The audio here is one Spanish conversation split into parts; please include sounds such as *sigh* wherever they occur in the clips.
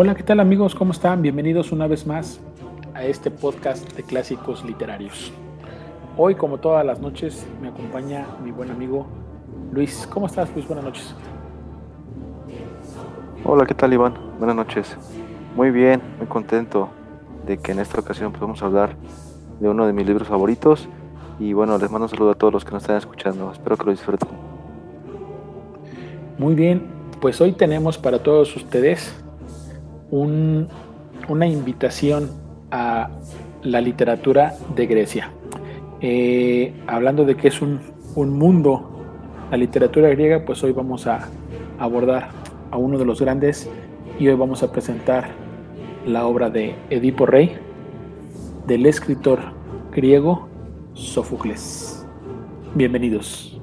Hola, ¿qué tal amigos? ¿Cómo están? Bienvenidos una vez más a este podcast de clásicos literarios. Hoy, como todas las noches, me acompaña mi buen amigo Luis. ¿Cómo estás, Luis? Buenas noches. Hola, ¿qué tal, Iván? Buenas noches. Muy bien, muy contento de que en esta ocasión podamos hablar de uno de mis libros favoritos. Y bueno, les mando un saludo a todos los que nos están escuchando. Espero que lo disfruten. Muy bien, pues hoy tenemos para todos ustedes una invitación a la literatura de Grecia. Eh, hablando de que es un, mundo, la literatura griega, pues hoy vamos a abordar a uno de los grandes y hoy vamos a presentar la obra de Edipo Rey del escritor griego Sófocles. Bienvenidos.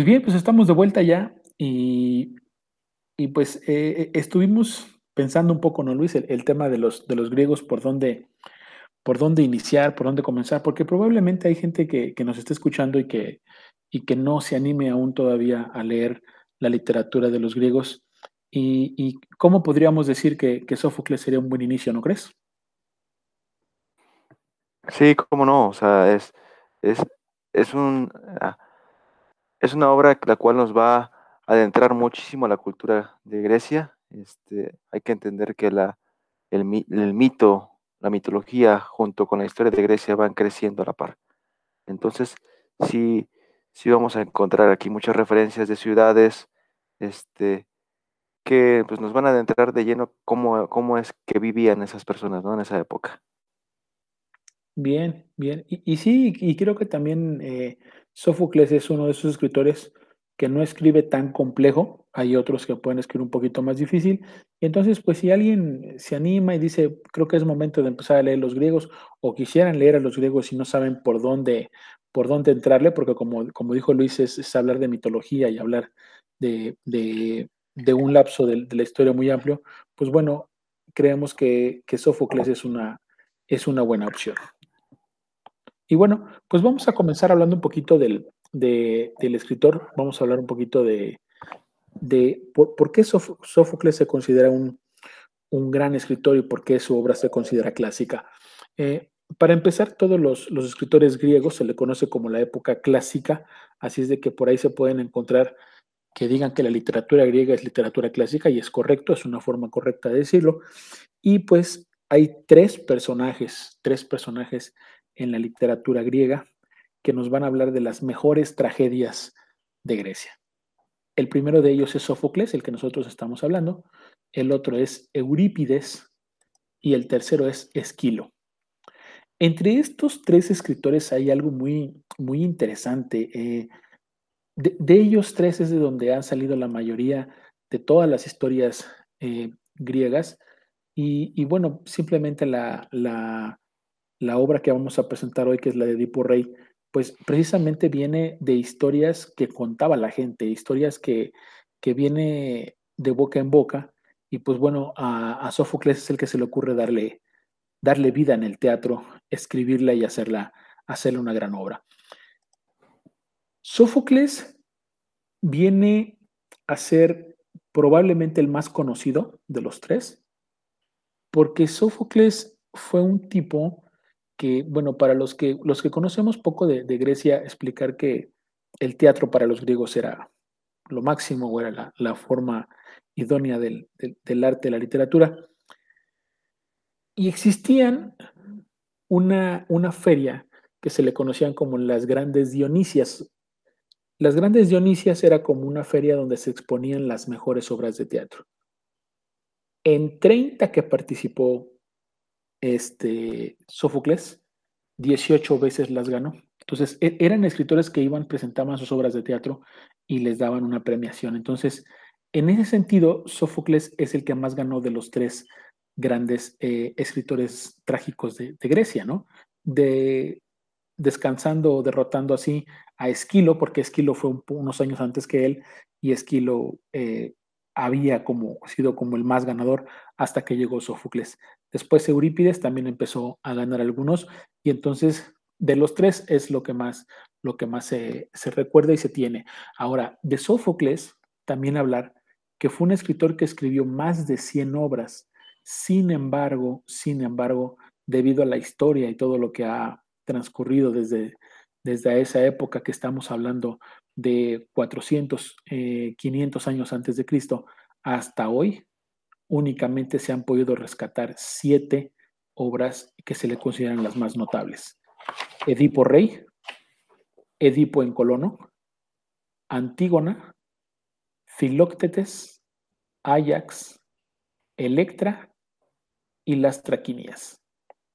Pues bien, pues estamos de vuelta ya y, pues eh, eh, estuvimos pensando un poco, ¿no, Luis? El, tema de los, de los griegos, por dónde, por dónde iniciar, por dónde comenzar, porque probablemente hay gente que, nos esté escuchando y que, y que no se anime aún todavía a leer la literatura de los griegos. ¿Y, cómo podríamos decir que, que, Sófocles sería un buen inicio, no crees? Sí, cómo no, o sea, es, es, es un... Ah, es una obra la cual nos va a adentrar muchísimo a la cultura de Grecia. Este, hay que entender que la, el, mito, la mitología, junto con la historia de Grecia, van creciendo a la par. Entonces, sí, sí vamos a encontrar aquí muchas referencias de ciudades, este, que pues, nos van a adentrar de lleno cómo, cómo es que vivían esas personas ¿no? en esa época. Bien, bien. Y, sí, y creo que también eh, Sófocles es uno de esos escritores que no escribe tan complejo, hay otros que pueden escribir un poquito más difícil. Entonces, pues si alguien se anima y dice, creo que es momento de empezar a leer los griegos, o quisieran leer a los griegos y no saben por dónde, por dónde entrarle, porque como, como dijo Luis, es, hablar de mitología y hablar de, un lapso de, la historia muy amplio, pues bueno, creemos que, que Sófocles es una, es una buena opción. Y bueno, pues vamos a comenzar hablando un poquito del, escritor, vamos a hablar un poquito de, por, qué Sófocles se considera un, gran escritor y por qué su obra se considera clásica. Eh, para empezar, todos los, escritores griegos se le conoce como la época clásica, así es de que por ahí se pueden encontrar que digan que la literatura griega es literatura clásica y es correcto, es una forma correcta de decirlo. Y pues hay tres personajes, tres personajes en la literatura griega que nos van a hablar de las mejores tragedias de Grecia. El primero de ellos es Sófocles, el que nosotros estamos hablando, el otro es Eurípides y el tercero es Esquilo. Entre estos tres escritores hay algo muy, muy interesante. Eh, de, ellos tres es de donde han salido la mayoría de todas las historias eh, griegas. Y, bueno, simplemente la obra que vamos a presentar hoy, que es la de Edipo Rey, pues precisamente viene de historias que contaba la gente, historias que, que viene de boca en boca, y pues bueno, a, Sófocles es el que se le ocurre darle, darle vida en el teatro, escribirla y hacerla, hacerle una gran obra. Sófocles viene a ser probablemente el más conocido de los tres, porque Sófocles fue un tipo que, bueno, para los que, los que conocemos poco de, Grecia, explicar que el teatro para los griegos era lo máximo o era la, forma idónea del, arte, de la literatura. Y existían una, una feria que se le conocían como las grandes Dionisias. Las grandes Dionisias era como una feria donde se exponían las mejores obras de teatro. En 30 que participó este, Sófocles, 18 veces las ganó. Entonces, e, eran escritores que iban, presentaban sus obras de teatro y les daban una premiación. Entonces, en ese sentido, Sófocles es el que más ganó de los tres grandes eh, escritores trágicos de, Grecia, ¿no? De, descansando o derrotando así a Esquilo, porque Esquilo fue unos años antes que él y Esquilo eh, había como, sido como el más ganador hasta que llegó Sófocles. Después Eurípides también empezó a ganar algunos y entonces de los tres es lo que más, lo que más se, se recuerda y se tiene. Ahora, de Sófocles también hablar que fue un escritor que escribió más de 100 obras. Sin embargo, sin embargo, debido a la historia y todo lo que ha transcurrido desde, desde esa época que estamos hablando de 400, 500 eh, años antes de Cristo hasta hoy, únicamente se han podido rescatar siete obras que se le consideran las más notables. Edipo Rey, Edipo en Colono, Antígona, Filóctetes, Ajax, Electra y las Traquinias.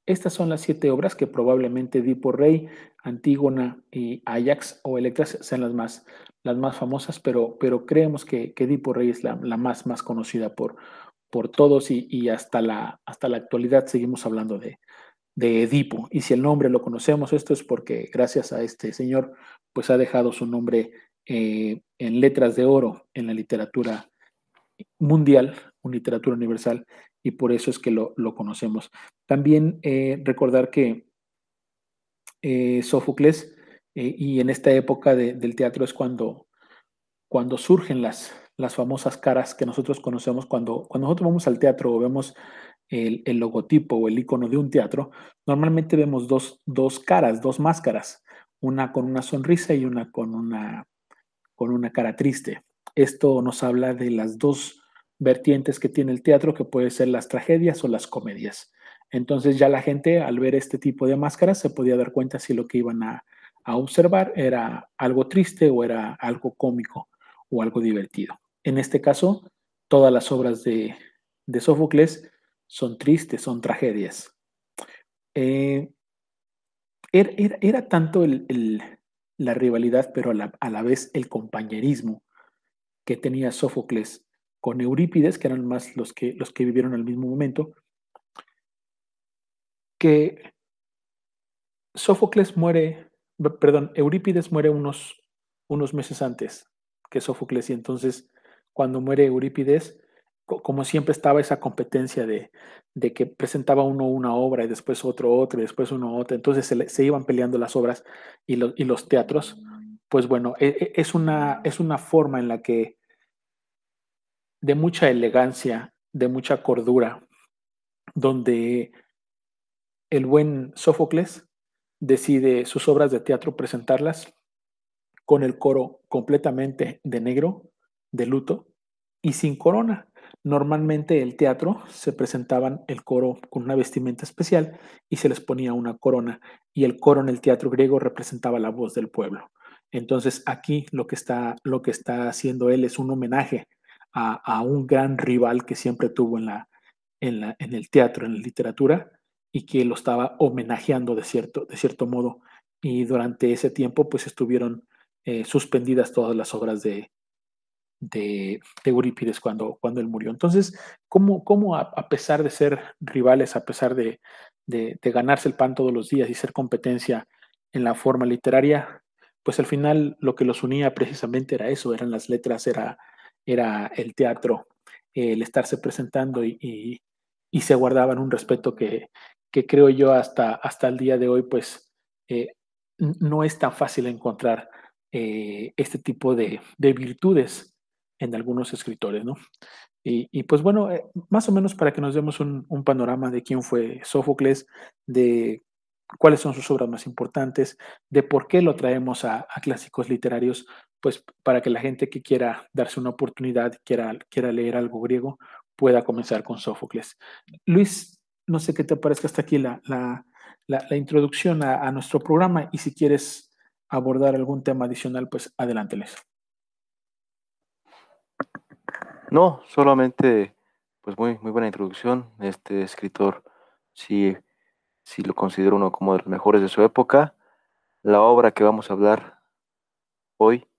Estas son las siete obras que probablemente Edipo Rey, Antígona y Ajax o Electra sean las más, las más famosas, pero, pero creemos que, que Edipo Rey es la, más, más conocida por, por todos y, hasta, la, hasta la actualidad seguimos hablando de, de Edipo. Y si el nombre lo conocemos, esto es porque gracias a este señor, pues ha dejado su nombre eh, en letras de oro en la literatura mundial, en literatura universal, y por eso es que lo, conocemos. También eh, recordar que eh, Sófocles, y en esta época del teatro es cuando, cuando surgen las, las famosas caras que nosotros conocemos, cuando, cuando nosotros vamos al teatro o vemos el, logotipo o el icono de un teatro, normalmente vemos dos, dos caras, dos máscaras, una con una sonrisa y una con una, con una cara triste. Esto nos habla de las dos vertientes que tiene el teatro, que puede ser las tragedias o las comedias. Entonces ya la gente al ver este tipo de máscaras se podía dar cuenta si lo que iban a, observar era algo triste o era algo cómico o algo divertido. En este caso, todas las obras de, Sófocles son tristes, son tragedias. Eh, era, tanto la rivalidad, pero a la, vez el compañerismo que tenía Sófocles con Eurípides, que eran más los que, los que vivieron al mismo momento, que Sófocles muere, perdón, Eurípides muere unos, unos meses antes que Sófocles y entonces cuando muere Eurípides, como siempre estaba esa competencia de, que presentaba uno una obra y después otro otro y después uno otra, entonces se, iban peleando las obras y, y, los teatros, pues bueno, e, e, es una, es una forma en la que de mucha elegancia, de mucha cordura, donde el buen Sófocles decide sus obras de teatro presentarlas con el coro completamente de negro, de luto y sin corona. Normalmente el teatro se presentaban el coro con una vestimenta especial y se les ponía una corona y el coro en el teatro griego representaba la voz del pueblo. Entonces aquí lo que está, lo que está haciendo él es un homenaje a, un gran rival que siempre tuvo en, la, en, la, en el teatro, en la literatura, y que lo estaba homenajeando de cierto, de cierto modo. Y durante ese tiempo, pues estuvieron eh, suspendidas todas las obras de, de, Eurípides cuando, cuando él murió. Entonces, ¿cómo, cómo a, pesar de ser rivales, a pesar de, de, de, ganarse el pan todos los días y ser competencia en la forma literaria, pues al final lo que los unía precisamente era eso, eran las letras, era era el teatro, el estarse presentando y, se guardaban un respeto que, creo yo hasta, hasta el día de hoy, pues eh, no es tan fácil encontrar eh, este tipo de, virtudes en algunos escritores, ¿no? Y, pues bueno, eh, más o menos para que nos demos un, panorama de quién fue Sófocles, de cuáles son sus obras más importantes, de por qué lo traemos a, clásicos literarios, pues para que la gente que quiera darse una oportunidad, quiera, quiera leer algo griego, pueda comenzar con Sófocles. Luis, no sé qué te parezca hasta aquí la, la, la, introducción a, a, nuestro programa y si quieres abordar algún tema adicional, pues adelánteles. No, solamente, pues muy, muy buena introducción. Este escritor sí, sí lo considero uno como de los mejores de su época. La obra que vamos a hablar hoy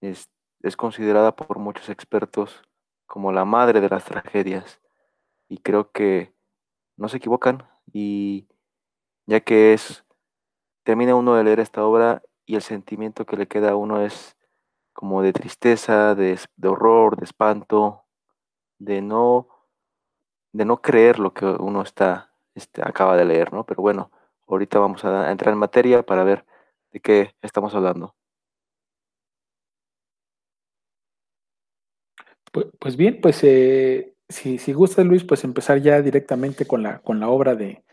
es, es considerada por muchos expertos como la madre de las tragedias. Y creo que no se equivocan y ya que es, termina uno de leer esta obra y el sentimiento que le queda a uno es como de tristeza, de, de horror, de espanto, de no, de no creer lo que uno está, este, acaba de leer, ¿no? Pero bueno, ahorita vamos a entrar en materia para ver de qué estamos hablando. Pues, pues bien, pues eh, si, si gusta Luis, pues empezar ya directamente con la, con la obra de,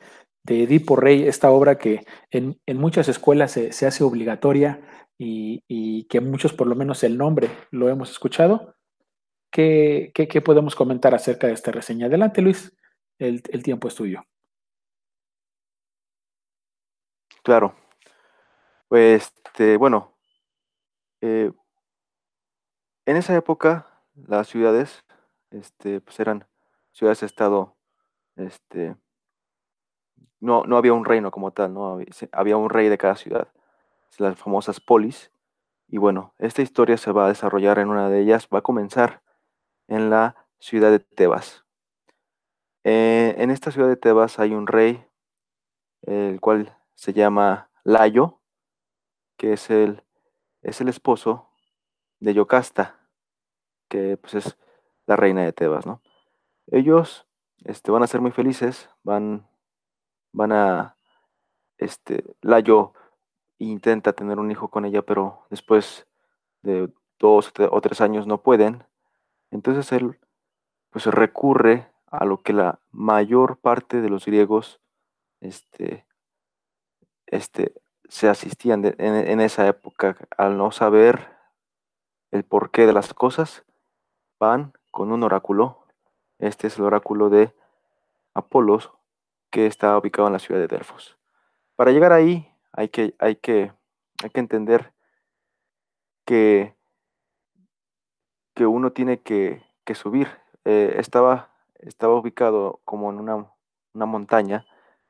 de Edipo Rey, esta obra que en, en muchas escuelas se, se hace obligatoria y, que muchos por lo menos el nombre lo hemos escuchado. ¿Qué, qué, podemos comentar acerca de esta reseña? Adelante Luis, el, el tiempo es tuyo. Claro. Este, bueno, eh, en esa época las ciudades, este, pues eran ciudades-estado, este, no, no había un reino como tal, ¿no? Había un rey de cada ciudad, las famosas polis. Y bueno, esta historia se va a desarrollar en una de ellas, va a comenzar en la ciudad de Tebas. Eh, en esta ciudad de Tebas hay un rey, el cual se llama Layo, que es el, es el esposo de Yocasta, que pues es la reina de Tebas, ¿no? Ellos este, van a ser muy felices, van, van a, este, Layo intenta tener un hijo con ella, pero después de dos o tres años no pueden. Entonces él pues recurre a lo que la mayor parte de los griegos este, este, se asistían en, en, esa época al no saber el porqué de las cosas, van con un oráculo. Este es el oráculo de Apolos, que está ubicado en la ciudad de Delfos. Para llegar ahí hay que, hay que, hay que entender que, que uno tiene que, que subir. Eh, estaba, estaba ubicado como en una, una, montaña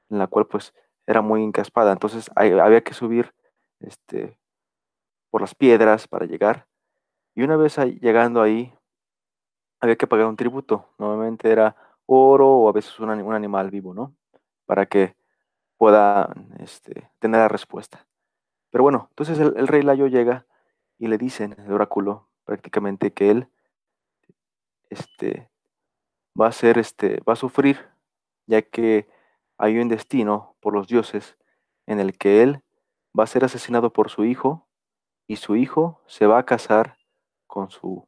en la cual pues era muy encaspada, entonces había que subir este, por las piedras para llegar. Y una vez llegando ahí, había que pagar un tributo. Normalmente era oro o a veces un, un animal vivo, ¿no? Para que pueda este, tener la respuesta. Pero bueno, entonces el, rey Layo llega y le dicen, el oráculo, prácticamente que él este, va a ser, este, va a sufrir, ya que hay un destino por los dioses en el que él va a ser asesinado por su hijo y su hijo se va a casar con su,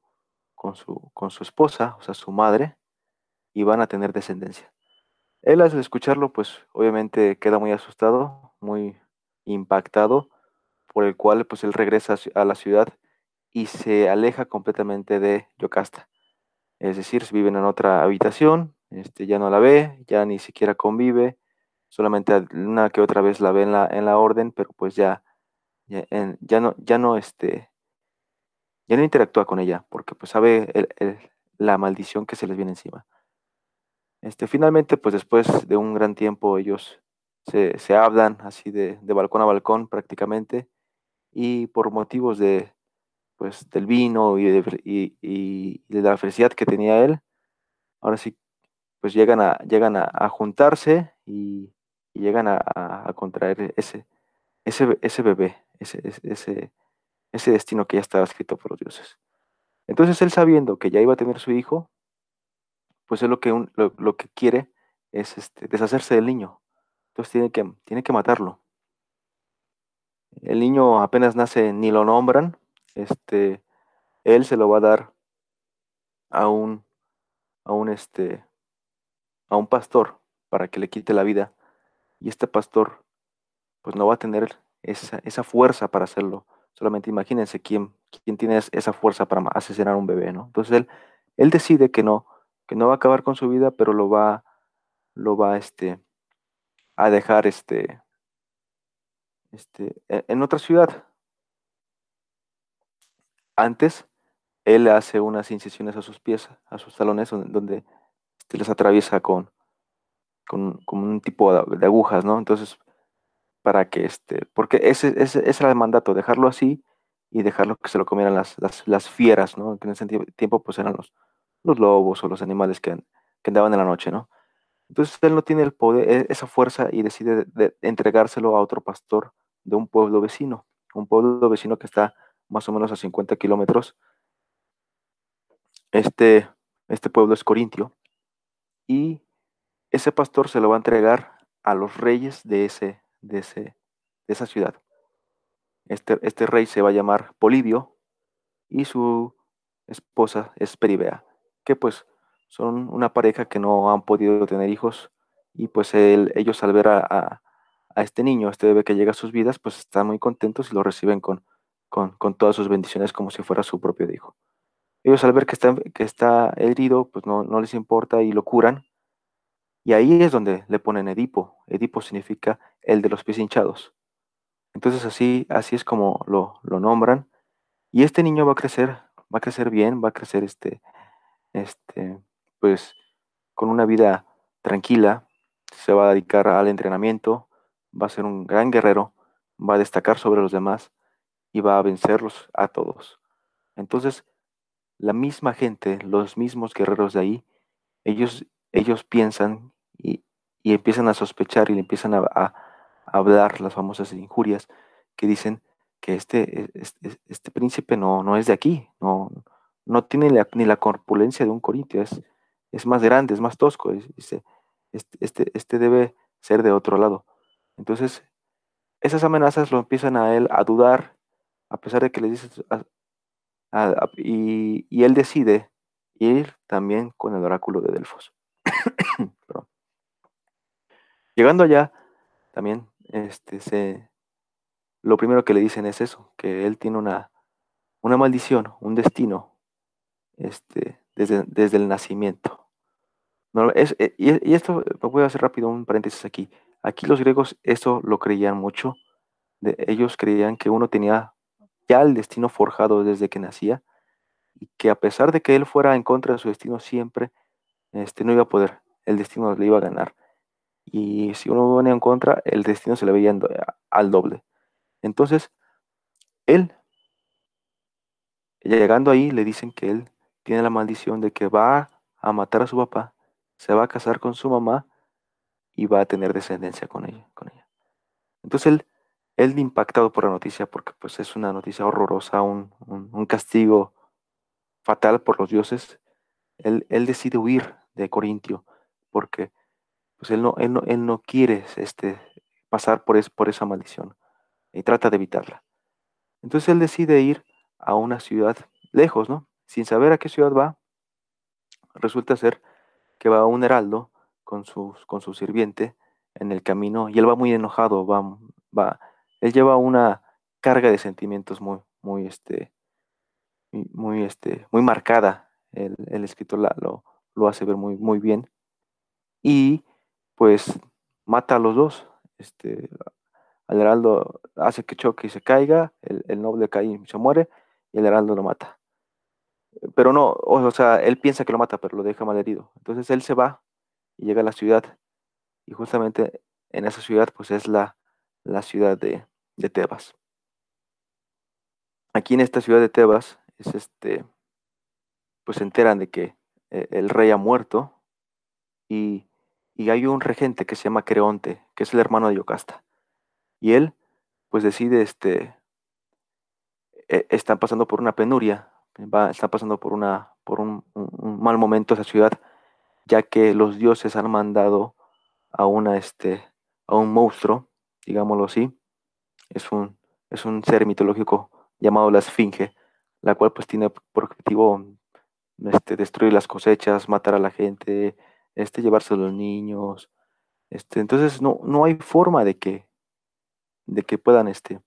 con su esposa, o sea, su madre, y van a tener descendencia. Él al escucharlo, pues obviamente queda muy asustado, muy impactado, por el cual pues él regresa a la ciudad y se aleja completamente de Yocasta. Es decir, viven en otra habitación, este, ya no la ve, ya ni siquiera convive, solamente una que otra vez la ve en la, en la orden, pero pues ya, ya, en, ya no, ya no, este, ya no interactúa con ella porque pues sabe el, el, la maldición que se les viene encima. Este, finalmente, pues después de un gran tiempo ellos se, se hablan así de, balcón a balcón prácticamente y por motivos de, pues, del vino y de, la felicidad que tenía él, ahora sí, pues llegan a, llegan a, juntarse y, y llegan a, a, contraer ese, ese, ese bebé, ese, ese, ese destino que ya estaba escrito por los dioses. Entonces él sabiendo que ya iba a tener su hijo, pues él lo que, un, lo, lo, que quiere es este, deshacerse del niño. Entonces tiene que, tiene que matarlo. El niño apenas nace, ni lo nombran. Este, él se lo va a dar a un, a un, este, a un pastor para que le quite la vida. Y este pastor, pues no va a tener esa, esa fuerza para hacerlo. Solamente imagínense quién, quién tiene esa fuerza para asesinar a un bebé, ¿no? Entonces él, él decide que no, que no va a acabar con su vida, pero lo va, lo va este, a dejar este, este, e, en otra ciudad. Antes, él hace unas incisiones a sus pies, a sus talones, donde, este, les atraviesa con, con, un tipo de, agujas, ¿no? Entonces, para que este, porque ese, ese, ese, era el mandato, dejarlo así y dejarlo que se lo comieran las, las, fieras, ¿no? Que en ese tiempo pues eran los, los lobos o los animales que, andaban en la noche, ¿no? Entonces él no tiene el poder, e, esa fuerza y decide entregárselo a otro pastor de un pueblo vecino, un pueblo vecino que está más o menos a 50 kilómetros. Este, este pueblo es Corintio y ese pastor se lo va a entregar a los reyes de, ese, de, ese, de esa ciudad. Este, este rey se va a llamar Polibio y su esposa es Peribea, que pues son una pareja que no han podido tener hijos y pues ellos al ver a, este niño, a este bebé que llega a sus vidas, pues están muy contentos y lo reciben con, con, todas sus bendiciones como si fuera su propio hijo. Ellos al ver que está, que está herido, pues no, no les importa y lo curan y ahí es donde le ponen Edipo. Edipo significa el de los pies hinchados. Entonces así, así es como lo, nombran. Y este niño va a crecer, va a crecer bien, va a crecer este, este, pues con una vida tranquila, se va a dedicar al entrenamiento, va a ser un gran guerrero, va a destacar sobre los demás y va a vencerlos a todos. Entonces, la misma gente, los mismos guerreros de ahí, ellos, ellos piensan y, empiezan a sospechar y le empiezan a, hablar las famosas injurias que dicen que este, este, este, príncipe no, no es de aquí, no, no tiene ni la corpulencia de un corintio, es, es más grande, es más tosco, este, este, este debe ser de otro lado. Entonces, esas amenazas lo empiezan a él a dudar, a pesar de que le dices, y, y, él decide ir también con el oráculo de Delfos. *coughs* Llegando allá, también este, se, lo primero que le dicen es eso, que él tiene una, una maldición, un destino, este, desde, desde el nacimiento. No, es, eh, y, esto, voy a hacer rápido un paréntesis aquí. Aquí los griegos eso lo creían mucho. De, ellos creían que uno tenía ya el destino forjado desde que nacía y que a pesar de que él fuera en contra de su destino siempre, este, no iba a poder, el destino le iba a ganar y si uno venía en contra, el destino se le veía al doble. Entonces, él, llegando ahí, le dicen que él tiene la maldición de que va a matar a su papá, se va a casar con su mamá y va a tener descendencia con ella. Con ella. Entonces él, él impactado por la noticia, porque pues es una noticia horrorosa, un, castigo fatal por los dioses, él, él decide huir de Corintio, porque pues él no, él no, quiere este, pasar por, por esa maldición y trata de evitarla. Entonces él decide ir a una ciudad lejos, ¿no? Sin saber a qué ciudad va, resulta ser que va un heraldo con su, con sirviente en el camino y él va muy enojado, va, va, él lleva una carga de sentimientos muy, muy, este, muy, este, muy marcada. El, el escritor lo, lo hace ver muy, muy bien. Y pues mata a los dos. Este, al heraldo hace que choque y se caiga, el, noble cae y se muere, y el heraldo lo mata. Pero no, o, sea, él piensa que lo mata, pero lo deja mal herido. Entonces él se va y llega a la ciudad, y justamente en esa ciudad, pues es la, la ciudad de, de Tebas. Aquí en esta ciudad de Tebas, es este, pues se enteran de que eh, el rey ha muerto y y hay un regente que se llama Creonte, que es el hermano de Yocasta. Y él, pues decide, este, e, están pasando por una penuria, va, están pasando por, una, por un, mal momento esa ciudad, ya que los dioses han mandado a, una, este, a un monstruo, digámoslo así, es un, es un ser mitológico llamado la Esfinge, la cual pues tiene por objetivo este, destruir las cosechas, matar a la gente, este, llevarse a los niños. Este, entonces no, no hay forma de que, de que puedan este,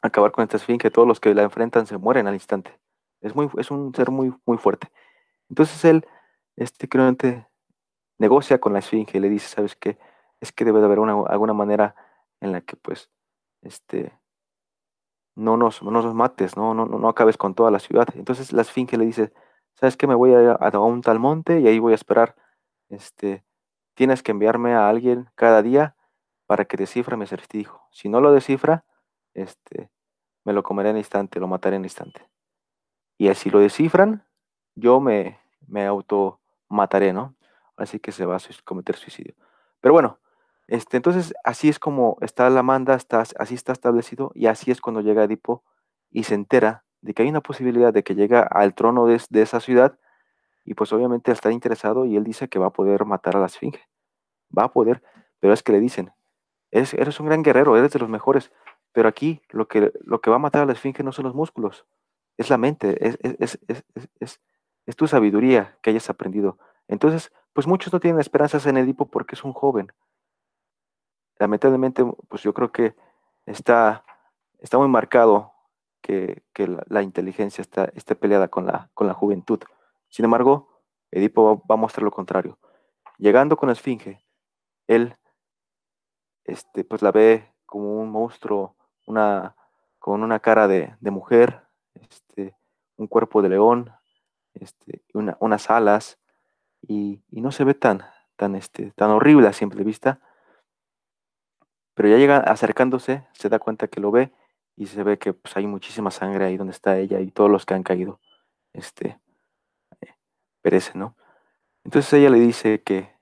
acabar con esta esfinge. Todos los que la enfrentan se mueren al instante. Es, muy, es un ser muy, muy fuerte. Entonces él, este creonte, negocia con la esfinge y le dice, ¿sabes qué? Es que debe de haber una, alguna manera en la que pues, este, no nos, no nos mates, ¿no? No, no, no acabes con toda la ciudad. Entonces la esfinge le dice, ¿sabes qué? Me voy a, a, un tal monte y ahí voy a esperar. Este, tienes que enviarme a alguien cada día para que descifre mi acertijo. Si no lo descifra, este, me lo comeré en instante, lo mataré en instante. Y así lo descifran, yo me, me auto mataré, ¿no? Así que se va a cometer suicidio. Pero bueno, este, entonces así es como está la manda, está, así está establecido y así es cuando llega Edipo y se entera de que hay una posibilidad de que llega al trono de, de esa ciudad y pues obviamente está interesado y él dice que va a poder matar a la esfinge. Va a poder, pero es que le dicen, eres, eres un gran guerrero, eres de los mejores, pero aquí lo que, lo que va a matar a la esfinge no son los músculos, es la mente, es, es, es, es tu sabiduría que hayas aprendido. Entonces, pues muchos no tienen esperanzas en Edipo porque es un joven. Lamentablemente, pues yo creo que está, está muy marcado que, que la, inteligencia está, esté peleada con la, con la juventud. Sin embargo, Edipo va a mostrar lo contrario. Llegando con la Esfinge, él este, pues la ve como un monstruo, una, con una cara de mujer, este, un cuerpo de león, este, una, unas alas, y, no se ve tan, tan, este, tan horrible a simple vista. Pero ya llega acercándose, se da cuenta que lo ve y se ve que pues, hay muchísima sangre ahí donde está ella y todos los que han caído este, eh, perecen, ¿no? Entonces ella le dice que,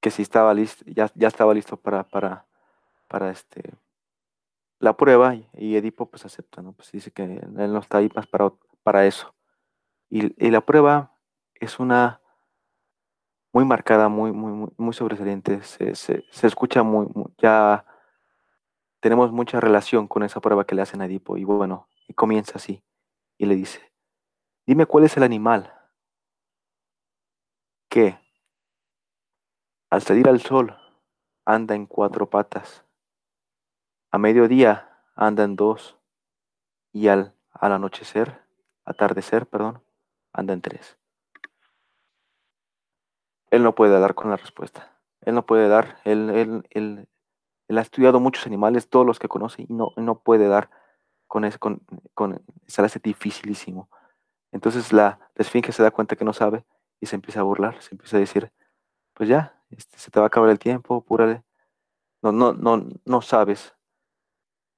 que si estaba listo, ya, ya estaba listo para, para, para este, la prueba y, Edipo pues acepta, ¿no? Pues dice que él no está ahí más para, para eso. Y, y, la prueba es una muy marcada, muy, muy, muy, muy sobresaliente, se, se, se escucha muy, muy, ya tenemos mucha relación con esa prueba que le hacen a Edipo y bueno, y comienza así y le dice, dime cuál es el animal que al salir al sol anda en cuatro patas, a mediodía anda en dos y al, al anochecer, atardecer, perdón, anda en tres. Él no puede dar con la respuesta. Él no puede dar. Él, él, él, ha estudiado muchos animales, todos los que conoce, y no, no puede dar con eso, con, con, se le hace dificilísimo. Entonces la, la esfinge se da cuenta que no sabe y se empieza a burlar, se empieza a decir, pues ya, este, se te va a acabar el tiempo, apúrale. No, no, no, no sabes.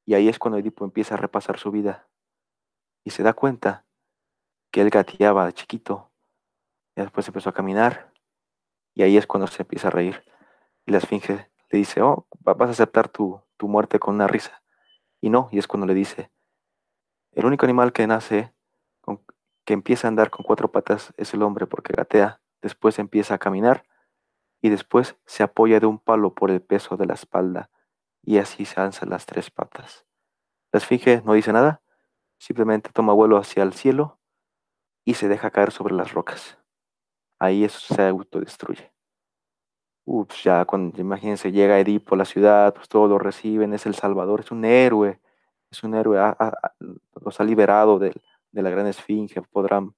Y ahí es cuando Edipo empieza a repasar su vida y se da cuenta que él gateaba de chiquito. Y después empezó a caminar y ahí es cuando se empieza a reír. Y la esfinge le dice, oh, vas a aceptar tu, tu muerte con una risa. Y no, y es cuando le dice, el único animal que nace, que empieza a andar con cuatro patas es el hombre porque gatea, después empieza a caminar y después se apoya de un palo por el peso de la espalda y así se alza las tres patas. La esfinge no dice nada, simplemente toma vuelo hacia el cielo y se deja caer sobre las rocas ahí eso se autodestruye. Ups, ya cuando, imagínense, llega Edipo a la ciudad, pues todos lo reciben, es el Salvador, es un héroe, es un héroe, los ha liberado de, de, la gran esfinge, podrán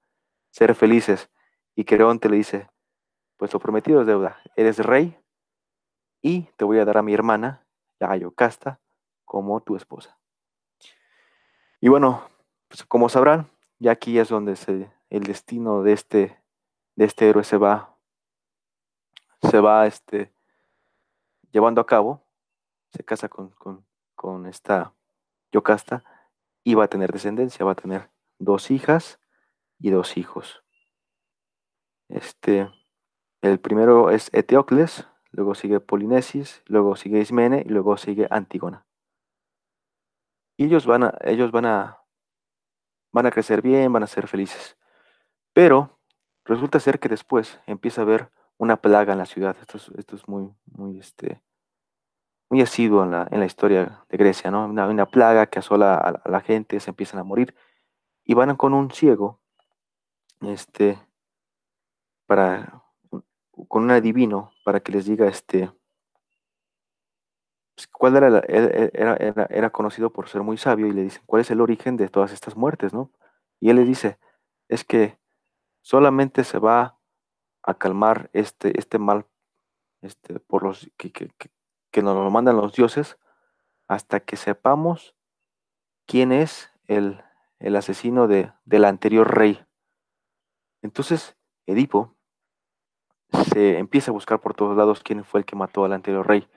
ser felices. Y Creonte le dice, pues lo prometido es deuda, eres rey y te voy a dar a mi hermana, la como tu esposa. Y bueno, pues como sabrán, ya aquí es donde el destino de este de este héroe se va, se va este, llevando a cabo, se casa con, con, con esta Yocasta y va a tener descendencia, va a tener dos hijas y dos hijos. Este, el primero es Eteocles, luego sigue Polinesis, luego sigue Ismene y luego sigue Antígona. Y ellos van a, ellos van a, van a crecer bien, van a ser felices. Pero Resulta ser que después empieza a haber una plaga en la ciudad. Esto es, esto es muy, muy, este, muy asiduo en la, en la historia de Grecia, ¿no? Una, una plaga que asola a, a, la gente, se empiezan a morir y van con un ciego, este, para, con un adivino para que les diga, este, pues, ¿cuál era, era, era, conocido por ser muy sabio y le dicen, ¿cuál es el origen de todas estas muertes, no? Y él le dice, es que solamente se va a calmar este, este mal este, por los que, que, que nos lo mandan los dioses hasta que sepamos quién es el, el asesino de, del anterior rey. Entonces, Edipo se empieza a buscar por todos lados quién fue el que mató al anterior rey.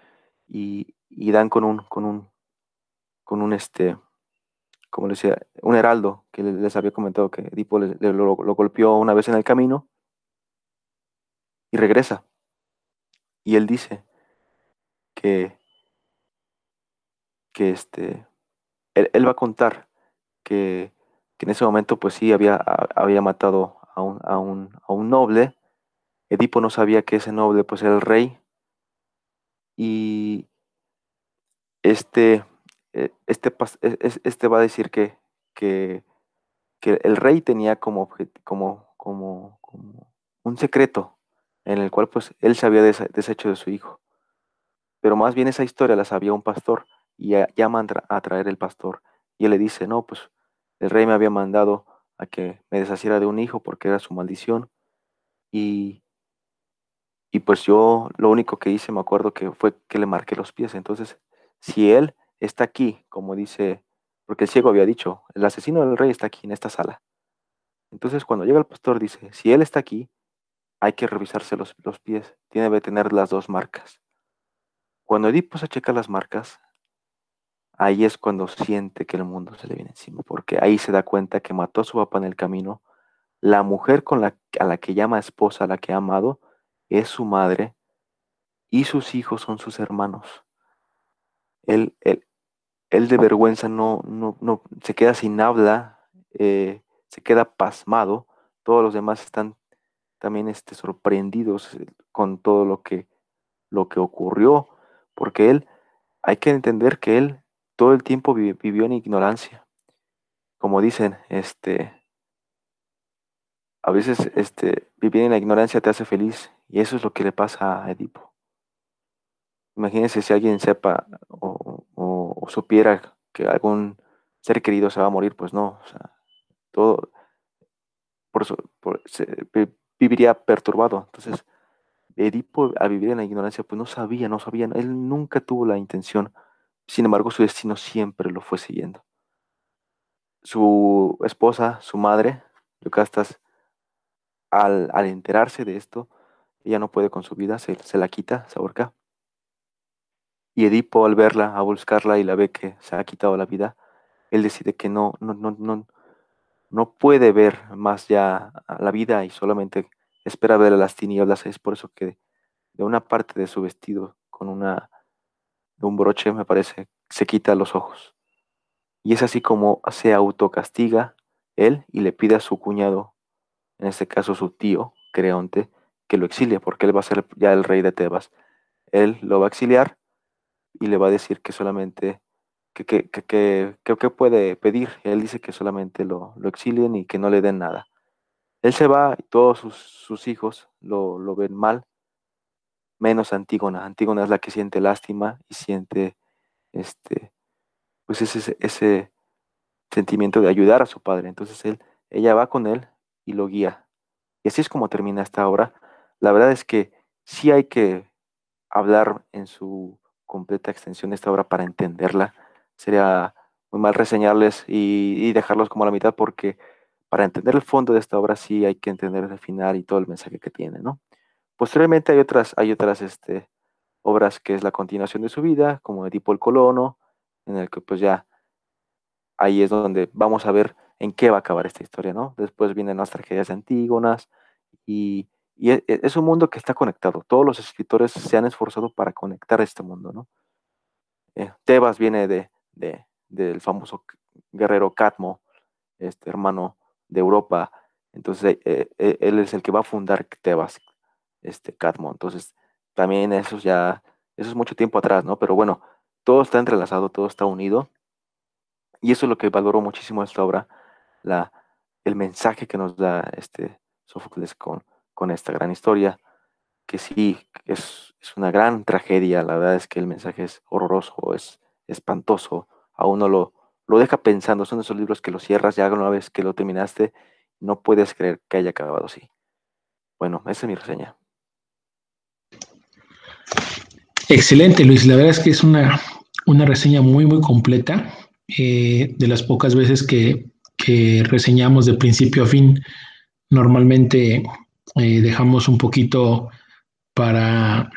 Y, dan con un, con un, con un este, como le decía, un heraldo que les había comentado que Edipo lo, golpeó una vez en el camino y regresa. Y él dice que, que este, él, va a contar que, que, en ese momento pues sí había, había matado a un, a, un, a un noble. Edipo no sabía que ese noble pues era el rey. Y este, eh, este, e, este va a decir que, que, que el rey tenía como, como, como, un secreto en el cual pues él se había deshecho de su hijo. Pero más bien esa historia la sabía un pastor y llama a traer el pastor. Y él le dice, no, pues el rey me había mandado a que me deshaciera de un hijo porque era su maldición. Y, y pues yo lo único que hice, me acuerdo que fue que le marqué los pies. Entonces, si él está aquí, como dice, porque el ciego había dicho, el asesino del rey está aquí en esta sala. Entonces, cuando llega el pastor, dice, si él está aquí, hay que revisarse los, los pies, tiene que tener las dos marcas. Cuando Edipo se checa las marcas, ahí es cuando siente que el mundo se le viene encima, porque ahí se da cuenta que mató a su papá en el camino, la mujer con la, a la que llama esposa, a la que ha amado, es su madre, y sus hijos son sus hermanos. Él, él, él de vergüenza no, no, no se queda sin habla, eh, se queda pasmado, todos los demás están también este, sorprendidos con todo lo que, lo que ocurrió, porque él, hay que entender que él todo el tiempo vivió en ignorancia. Como dicen, este, a veces este, vivir en la ignorancia te hace feliz y eso es lo que le pasa a Edipo. Imagínense si alguien sepa o, supiera que algún ser querido se va a morir, pues no, todo por, por, viviría perturbado. Entonces, Edipo al vivir en la ignorancia, pues no sabía, no sabía, él nunca tuvo la intención sin embargo, su destino siempre lo fue siguiendo. Su esposa, su madre, Yocastas, al, al enterarse de esto, ella no puede con su vida, se, la quita, se ahorca. Y Edipo, al verla, a buscarla y la ve que se ha quitado la vida, él decide que no, no, no, no, no puede ver más ya la vida y solamente espera ver a las tinieblas. Es por eso que de una parte de su vestido, con una un broche, me parece, se quita los ojos. Y es así como se autocastiga él y le pide a su cuñado, en este caso su tío, Creonte, que lo exilie, porque él va a ser ya el rey de Tebas. Él lo va a exiliar y le va a decir que solamente, que, que, que, que, puede pedir. Él dice que solamente lo, lo, exilien y que no le den nada. Él se va y todos sus, sus hijos lo, lo ven mal menos Antígona. Antígona es la que siente lástima y siente este, pues ese, ese sentimiento de ayudar a su padre. Entonces él, ella va con él y lo guía. Y así es como termina esta obra. La verdad es que sí hay que hablar en su completa extensión esta obra para entenderla. Sería muy mal reseñarles y, dejarlos como a la mitad porque para entender el fondo de esta obra sí hay que entender el final y todo el mensaje que tiene, ¿no? Posteriormente hay otras, hay otras este, obras que es la continuación de su vida, como tipo El Colono, en el que pues ya ahí es donde vamos a ver en qué va a acabar esta historia, ¿no? Después vienen las tragedias de Antígonas y, e, e, es, un mundo que está conectado. Todos los escritores se han esforzado para conectar este mundo, ¿no? Eh, Tebas viene de, del famoso guerrero Catmo, este hermano de Europa. Entonces, eh, eh, él es el que va a fundar Tebas, este Cadmo. Entonces, también eso ya, eso es mucho tiempo atrás, ¿no? Pero bueno, todo está entrelazado, todo está unido. Y eso es lo que valoro muchísimo esta obra, la, el mensaje que nos da este Sófocles con, con esta gran historia, que sí, es, es una gran tragedia, la verdad es que el mensaje es horroroso, es espantoso, a uno lo, lo deja pensando, son esos libros que lo cierras ya una vez que lo terminaste, no puedes creer que haya acabado así. Bueno, esa es mi reseña. Excelente, Luis. La verdad es que es una, una reseña muy, muy completa. Eh, de las pocas veces que, que, reseñamos de principio a fin, normalmente eh, dejamos un poquito para,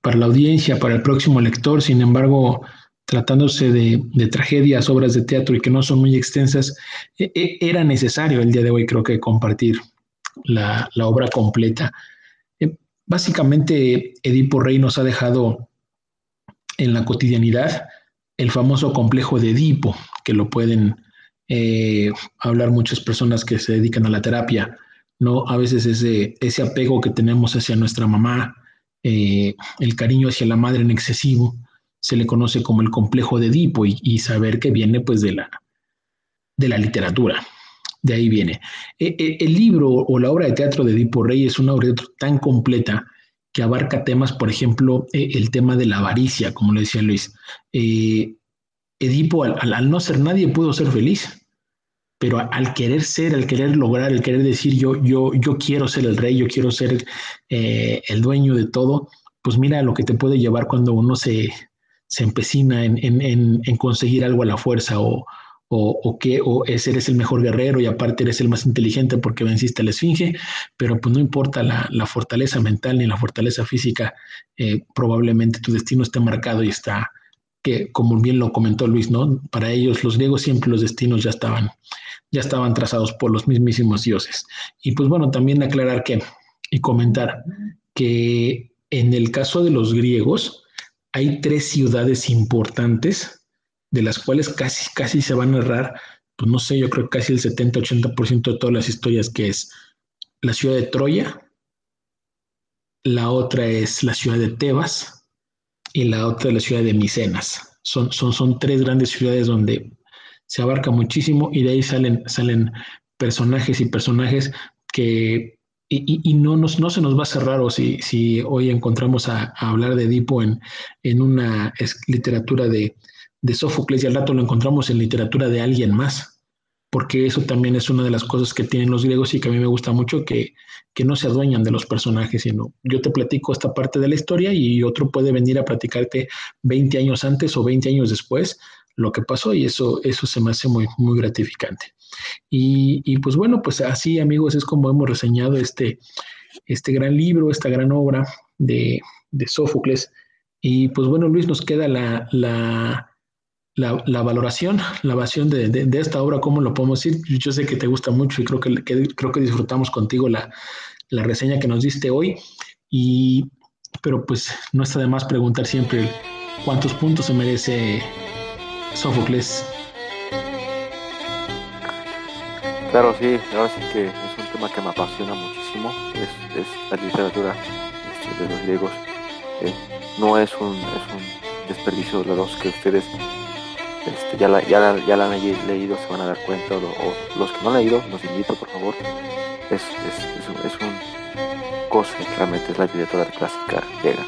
para la audiencia, para el próximo lector. Sin embargo, tratándose de, tragedias, obras de teatro y que no son muy extensas, e, e, era necesario el día de hoy creo que compartir la, la obra completa. Eh, básicamente, Edipo Rey nos ha dejado en la cotidianidad el famoso complejo de Edipo, que lo pueden eh, hablar muchas personas que se dedican a la terapia, ¿no? A veces ese, ese apego que tenemos hacia nuestra mamá, eh, el cariño hacia la madre en excesivo, se le conoce como el complejo de Edipo y, saber que viene pues de la, de la literatura. De ahí viene. E, e, el libro o la obra de teatro de Edipo Rey es una obra de teatro tan completa que abarca temas, por ejemplo, e, el tema de la avaricia, como le decía Luis. Eh, Edipo, al, no ser nadie, pudo ser feliz, pero al querer ser, al querer lograr, al querer decir yo, yo, yo quiero ser el rey, yo quiero ser eh, el dueño de todo, pues mira lo que te puede llevar cuando uno se, se empecina en, conseguir algo a la fuerza o, o, que o eres el mejor guerrero y aparte eres el más inteligente porque venciste la esfinge, pero pues no importa la, fortaleza mental ni la fortaleza física, eh, probablemente tu destino esté marcado y está, que como bien lo comentó Luis, ¿no? Para ellos, los griegos, siempre los destinos ya estaban, ya estaban trazados por los mismísimos dioses. Y pues bueno, también aclarar que y comentar que en el caso de los griegos, hay tres ciudades importantes, de las cuales casi, casi se van a narrar, pues no sé, yo creo que casi el 70-80% de todas las historias, que es la ciudad de Troya, la otra es la ciudad de Tebas y la otra la ciudad de Micenas. Son, son, son tres grandes ciudades donde se abarca muchísimo y de ahí salen, salen personajes y personajes que y, no, nos, no se nos va a hacer raro si, si hoy encontramos a, hablar de Edipo en, en una literatura de, de Sófocles y al rato lo encontramos en literatura de alguien más, porque eso también es una de las cosas que tienen los griegos y que a mí me gusta mucho, que, que no se adueñan de los personajes, sino yo te platico esta parte de la historia y otro puede venir a platicarte 20 años antes o 20 años después lo que pasó y eso, eso se me hace muy, muy gratificante. Y, pues bueno, pues así amigos es como hemos reseñado este, este gran libro, esta gran obra de, de Sófocles. Y pues bueno, Luis, nos queda la, la, la, valoración, *laughs* la evasión de, de, esta obra, ¿cómo lo podemos decir? Yo sé que te gusta mucho y creo que, creo que disfrutamos contigo la, la, reseña que nos diste hoy. Y, pero pues no está de más preguntar siempre cuántos puntos se merece Sófocles Claro, sí, ahora sí que es un tema que me apasiona muchísimo, es, la literatura este, de los griegos. Eh, no es un, es un desperdicio de los que ustedes este, ya, la, ya, ya la han leído, se van a dar cuenta, o, los que no han leído, los invito por favor. Es, es, un, es un cosa, realmente es la literatura clásica griega.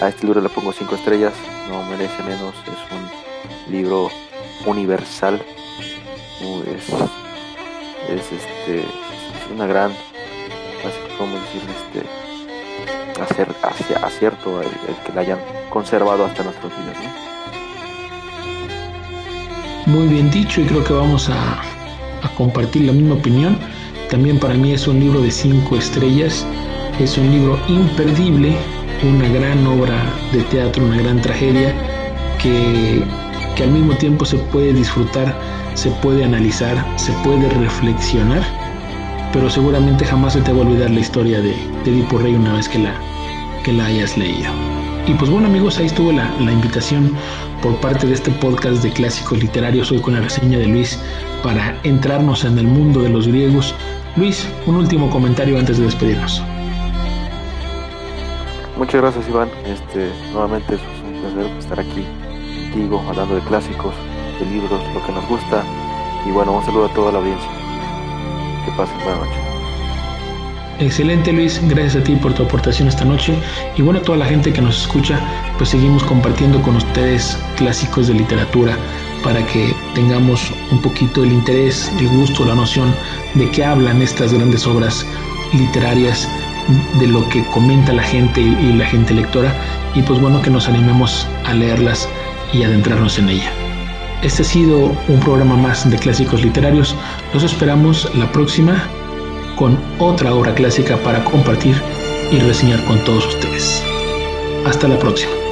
A este libro le pongo cinco estrellas, no merece menos, es un libro universal. Es, es este una gran cómo decir este hacer acierto el, que la hayan conservado hasta nuestros días muy bien dicho y creo que vamos a, compartir la misma opinión también para mí es un libro de cinco estrellas es un libro imperdible una gran obra de teatro una gran tragedia que, que al mismo tiempo se puede disfrutar se puede analizar, se puede reflexionar, pero seguramente jamás se te va a olvidar la historia de, de Edipo Rey una vez que la, que la hayas leído. Y pues bueno amigos, ahí estuvo la, la invitación por parte de este podcast de clásicos literarios hoy con la reseña de Luis para entrarnos en el mundo de los griegos. Luis, un último comentario antes de despedirnos. Muchas gracias Iván, este, nuevamente es un placer estar aquí contigo hablando de clásicos de libros, lo que nos gusta. Y bueno, un saludo a toda la audiencia. Que pasen buena noche. Excelente Luis, gracias a ti por tu aportación esta noche y bueno, a toda la gente que nos escucha, pues seguimos compartiendo con ustedes clásicos de literatura para que tengamos un poquito el interés, el gusto, la noción de qué hablan estas grandes obras literarias, de lo que comenta la gente y la gente lectora y pues bueno que nos animemos a leerlas y adentrarnos en ella. Este ha sido un programa más de clásicos literarios. Los esperamos la próxima con otra obra clásica para compartir y reseñar con todos ustedes. Hasta la próxima.